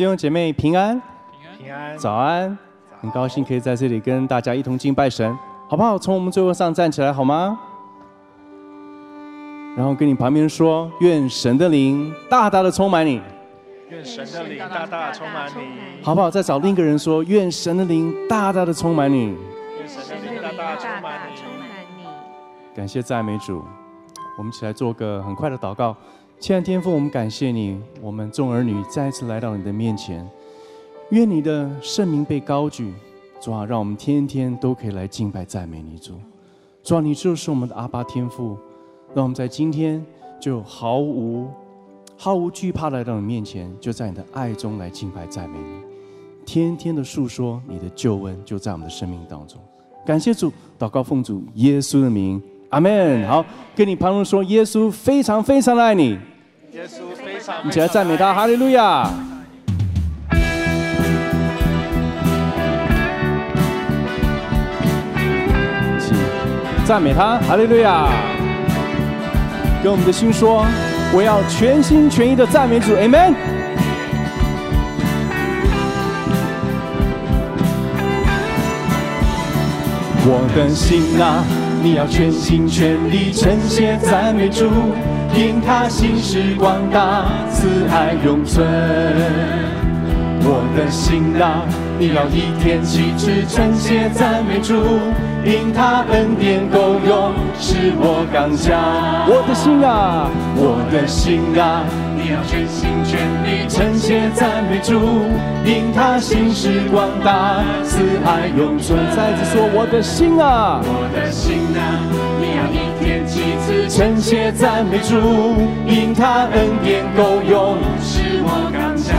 弟兄姐妹平安，平安，早安，很高兴可以在这里跟大家一同敬拜神，好不好？从我们座位上站起来好吗？然后跟你旁边说，愿神的灵大大的充满你，愿神的灵大大的充满你，好不好？再找另一个人说，愿神的灵大大的充满你，愿神的灵大大充满你。感谢赞美主，我们一起来做个很快的祷告。亲爱的天父，我们感谢你，我们众儿女再次来到你的面前，愿你的圣名被高举，主啊，让我们天天都可以来敬拜赞美你主。主啊，你就是我们的阿巴天父，让我们在今天就毫无毫无惧怕来到你面前，就在你的爱中来敬拜赞美你，天天的诉说你的救恩就在我们的生命当中。感谢主，祷告奉主耶稣的名，阿门。好，跟你旁人说，耶稣非常非常的爱你。耶稣非常，一起来赞美他，哈利路亚！赞美他，哈利路亚！跟我们的心说，我要全心全意的赞美主，Amen。我的心啊，你要全心全力称谢赞美主。因他心事广大，慈爱永存。我的心啊，你要一天七次称谢赞美主。因他恩典够用，使我刚强。我的心啊，我的心啊，你要全心全力称谢赞美主。因他心事广大，慈爱永存。再次说，我的心啊，我的心啊，你要一天几次称谢赞美主。因他恩典够用，使我刚强。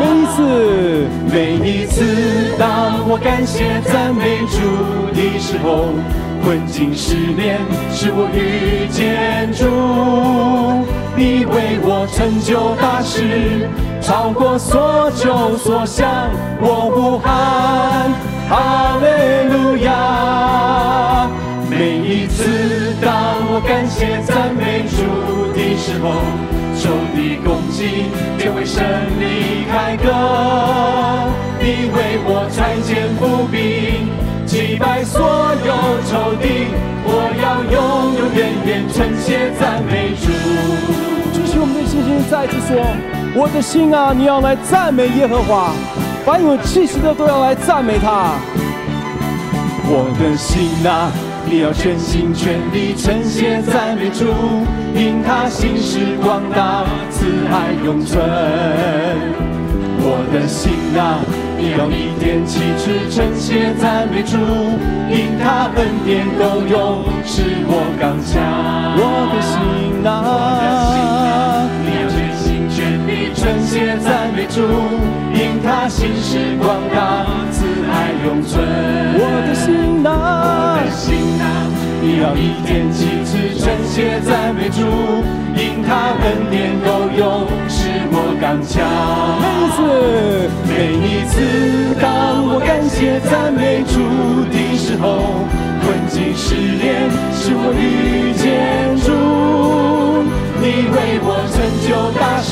每一次，每一次，当我感谢赞美主的时候，困境失恋，使我遇见主。你为我成就大事，超过所求所想，我呼喊哈利路亚。感谢赞美主的时候，仇敌攻击便为胜利开歌。你为我拆剑伏兵，击败所有仇敌。我要永永远远称谢赞美主。继续我们的信心，再次说：我的心啊，你要来赞美耶和华，凡有气息的都要来赞美他。我的心啊。你要全心全力称谢赞美主，因他心事广大，慈爱永存。我的心啊，你要一点起次称谢赞美主，因他恩典够用，使我刚强。我的心啊，你要全心全力称谢赞美主，因他心事广大，慈爱永存。我的心，要一天七次称谢赞美主，因他恩典够用，使我刚强。每一次，每一次，当我感谢赞美主的时候，困境失恋，使我遇见主。你为我成就大事，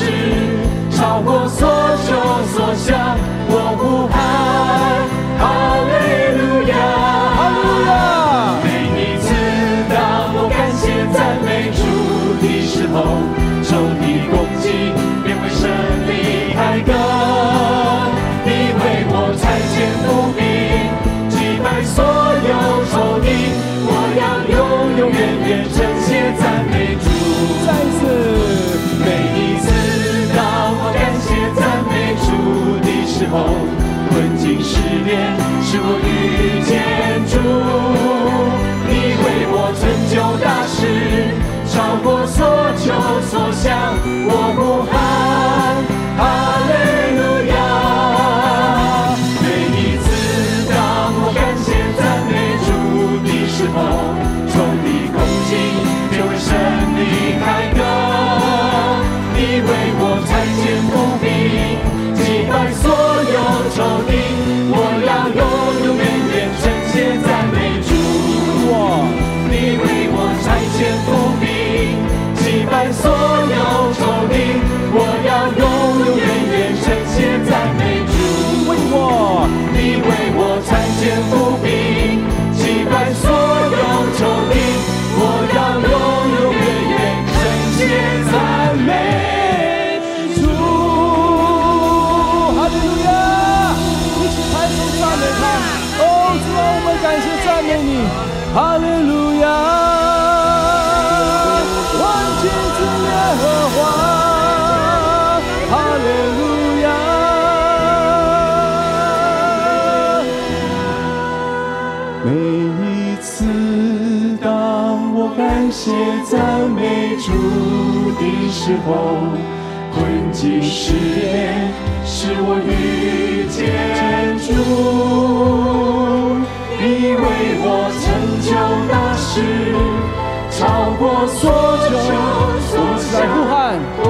超过所求所想，我不怕哈利时候，仇敌攻击便为胜利开歌。你为我拆剑伏兵，击败所有仇敌。我要永永远远称谢赞美主。再次，每一次当我感谢赞美主的时候，困境失恋，使我遇见主。我所求所想，我不喊赞美主的时候，困境试炼使我遇见主，你为我成就大事，超过所求。我在呼喊，我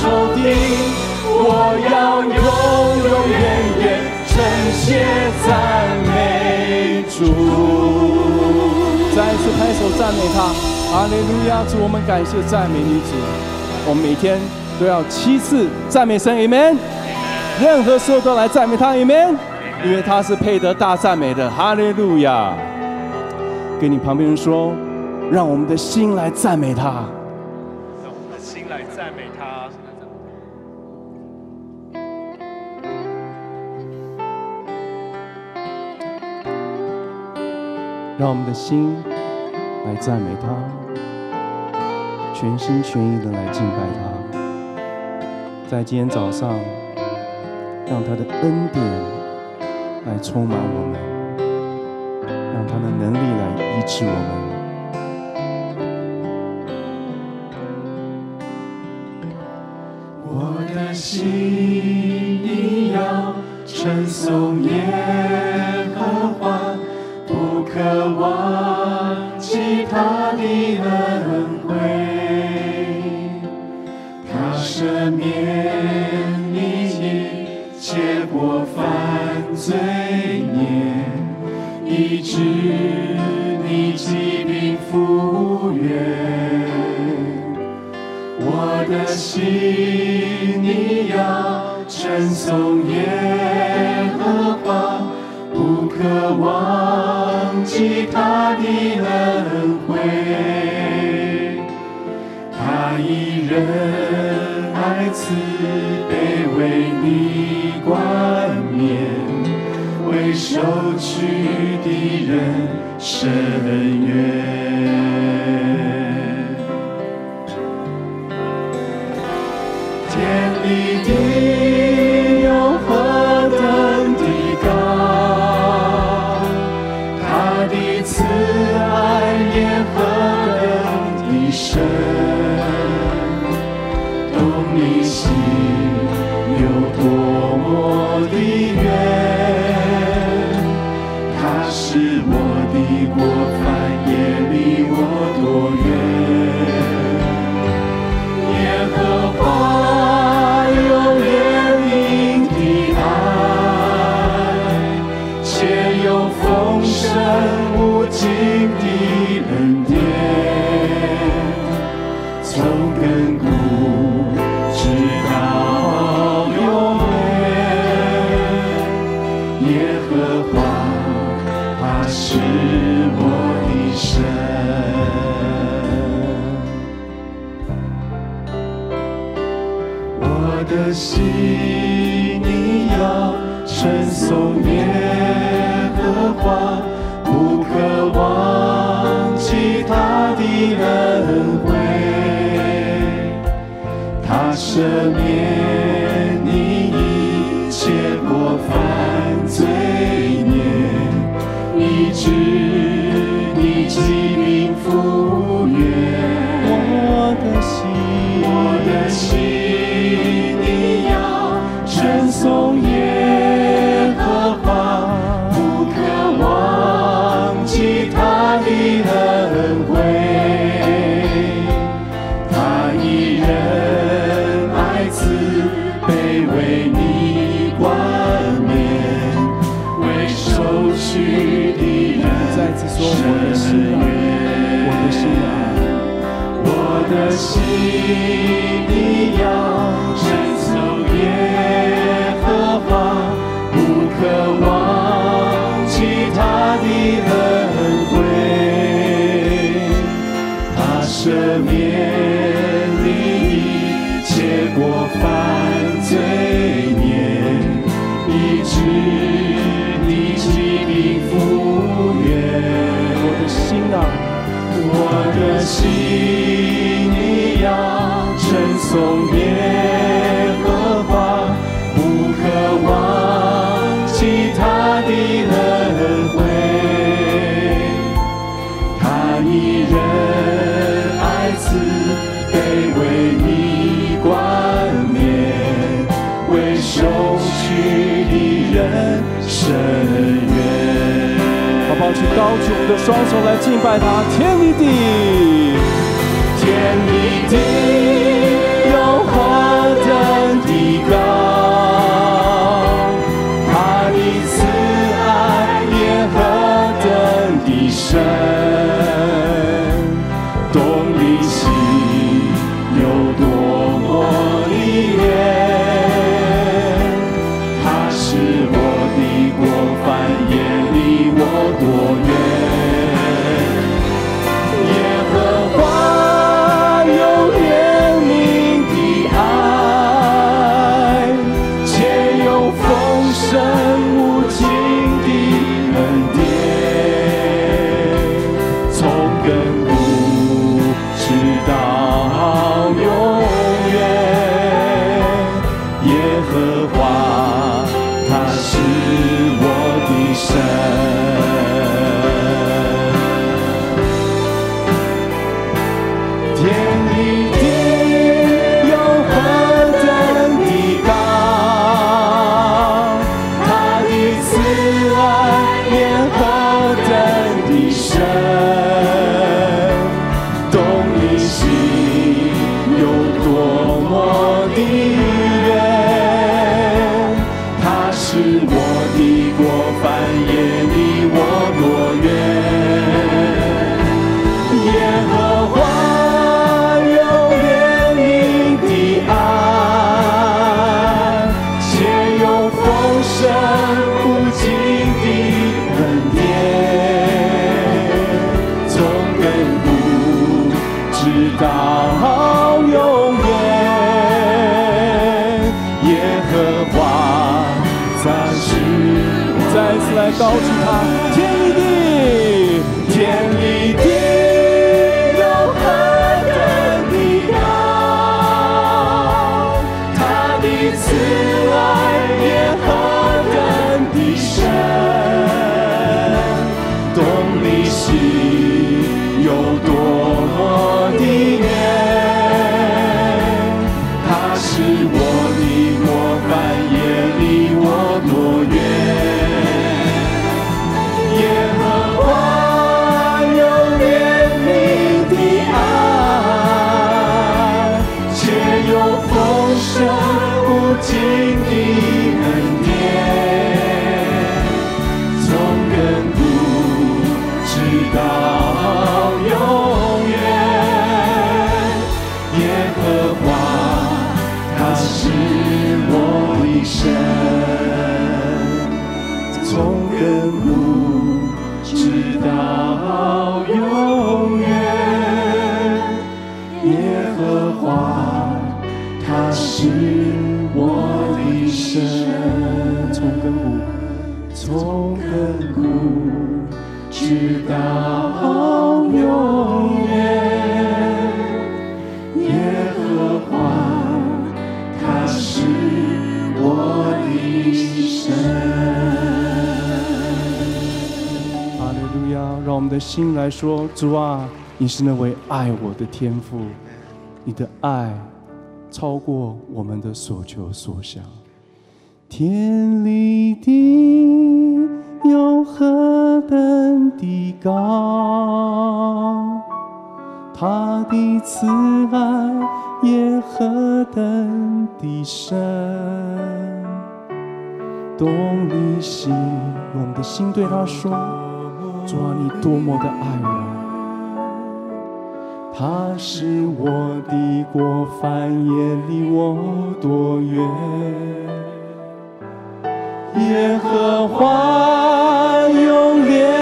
仇敌。我要永永远远称谢赞美主。再一次拍手赞美他，阿利路亚！主，我们感谢赞美你主，我们每天。都要七次赞美神，Amen。任何时候都来赞美他，Amen。因为他是配得大赞美的，哈利路亚。跟你旁边人说，让我们的心来赞美他。让我们的心来赞美他，全心全意的来敬拜他。在今天早上，让他的恩典来充满我们，让他的能力来医治我们。我的心你要称颂的心，你要称颂耶和华，不可忘记他的恩惠。他以仁爱慈悲为你冠冕。为受屈的人伸冤，懂你心有多么的远。我的心你要称颂耶和华，不可忘记他的恩惠，他赦免 singing. 举高举我们的双手来敬拜他，天与地，天地地。Lord. 耶和华，他是我的神，从根古直到永远。耶和华，他是我的神，从根古，从根古直到。我的心来说，主啊，你是那位爱我的天父，你的爱超过我们的所求所想。天离地又何等的高，他的慈爱也何等的深。东离西，我们的心对他说。主啊，你多么的爱我。他是我的过犯，也离我多远？耶和华用怜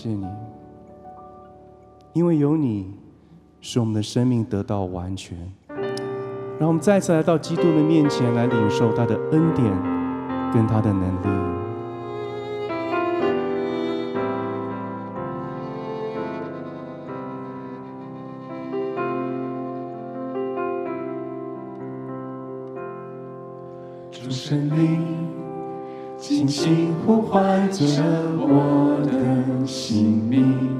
谢你，因为有你，使我们的生命得到完全。让我们再次来到基督的面前，来领受他的恩典跟他的能力。主神灵，轻轻呼唤着我的姓名，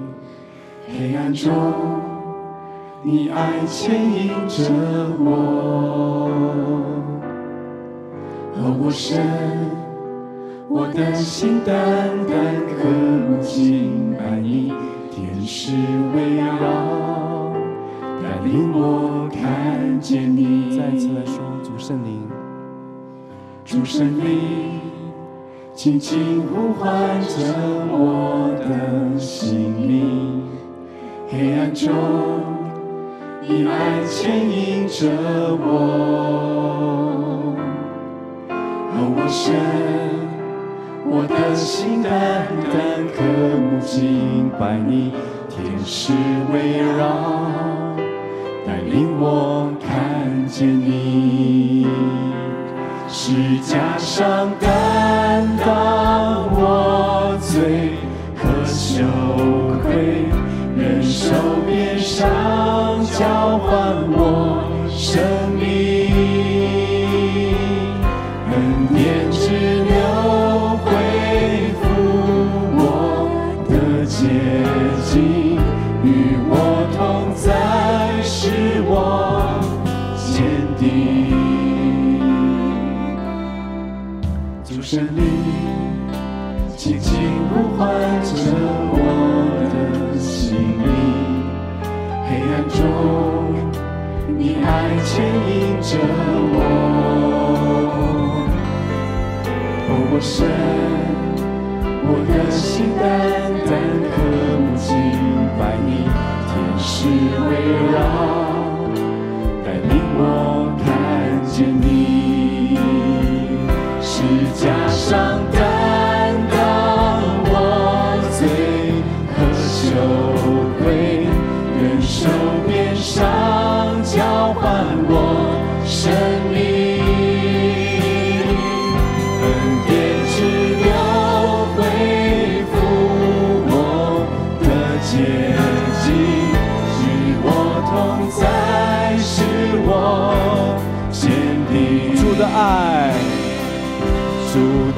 黑暗中，你爱牵引着我，而我神，我的心单单渴慕敬拜你，天使围绕，带领我看见你。再次来说，主圣灵。主圣灵，轻轻呼唤着我的姓名，黑暗中，你爱牵引着我，而我神，我的心单单渴慕敬拜你，天使围绕，带领我看见你。是加上担当着我。哦，我神，我的心淡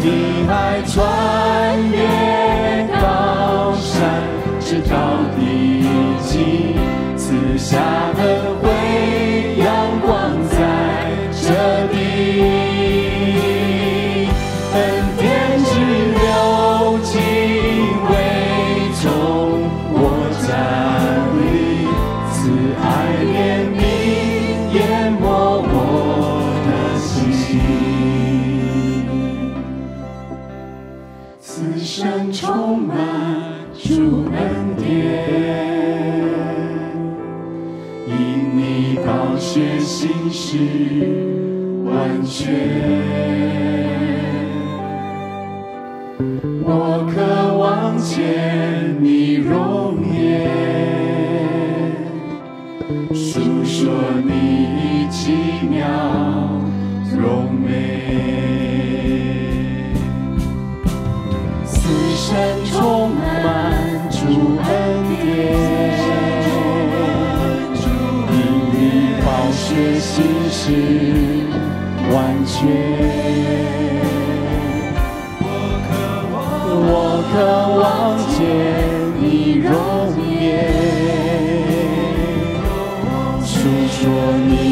你爱穿越高山，直到地极，赐下恩你宝血心事完全。我渴望见你容颜，诉说你奇妙荣美。此生我渴望，我渴望见你容颜，诉说你。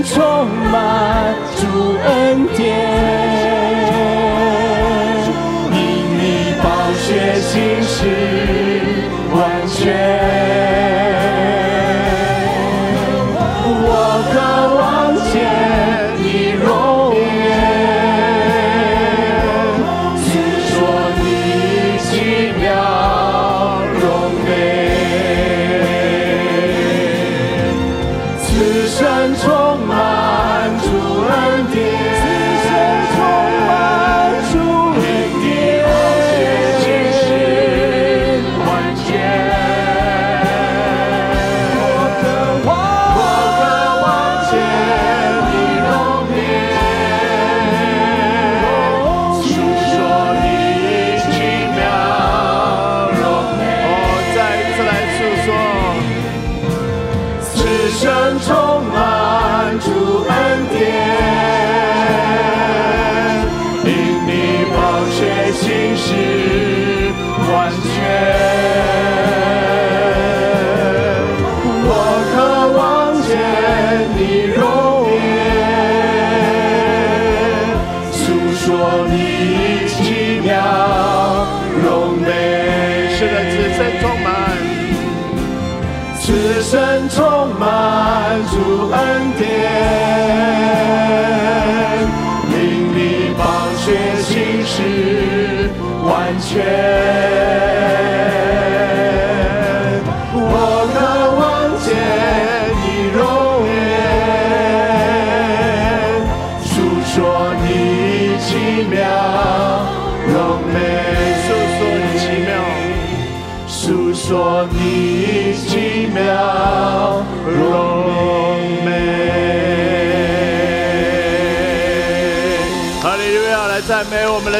充满主恩典，因你宝血心事完全。此生主恩典，令你宝血心事完全。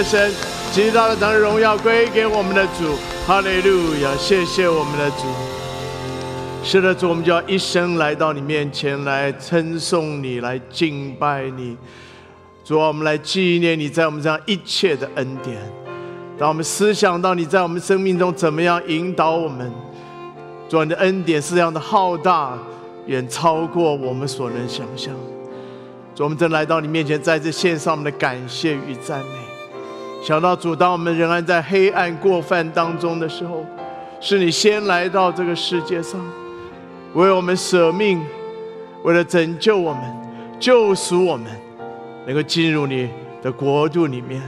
神，极大的当荣耀归给我们的主。哈利路亚！谢谢我们的主。是的，主，我们就要一生来到你面前来称颂你，来敬拜你。主啊，我们来纪念你在我们这样一切的恩典。当我们思想到你在我们生命中怎么样引导我们，主啊，你的恩典是这样的浩大，远超过我们所能想象。主，我们正来到你面前，再次献上我们的感谢与赞美。想到主，当我们仍然在黑暗过犯当中的时候，是你先来到这个世界上，为我们舍命，为了拯救我们、救赎我们，能够进入你的国度里面。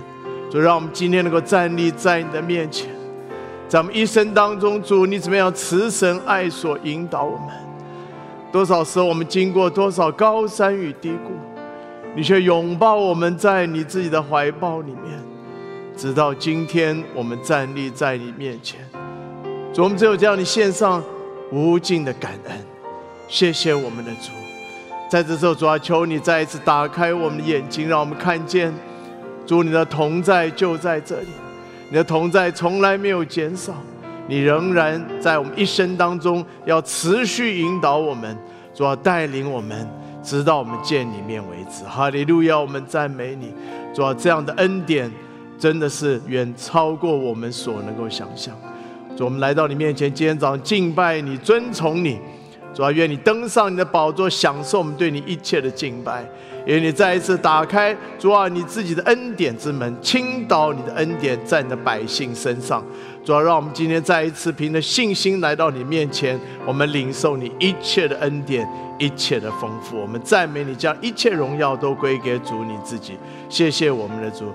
主，让我们今天能够站立在你的面前，在我们一生当中，主，你怎么样慈神爱所引导我们？多少时候我们经过多少高山与低谷，你却拥抱我们在你自己的怀抱里面，直到今天我们站立在你面前。主，我们只有这样，你献上无尽的感恩，谢谢我们的主。在这时候，主啊，求你再一次打开我们的眼睛，让我们看见，主你的同在就在这里，你的同在从来没有减少，你仍然在我们一生当中要持续引导我们，主要带领我们，直到我们见你面为止。哈利路亚，我们赞美你，主要这样的恩典真的是远超过我们所能够想象。主，我们来到你面前，今天早上敬拜你，尊崇你。主啊，愿你登上你的宝座，享受我们对你一切的敬拜。愿你再一次打开主啊，你自己的恩典之门，倾倒你的恩典在你的百姓身上。主啊，让我们今天再一次凭着信心来到你面前，我们领受你一切的恩典，一切的丰富。我们赞美你，将一切荣耀都归给主你自己。谢谢我们的主。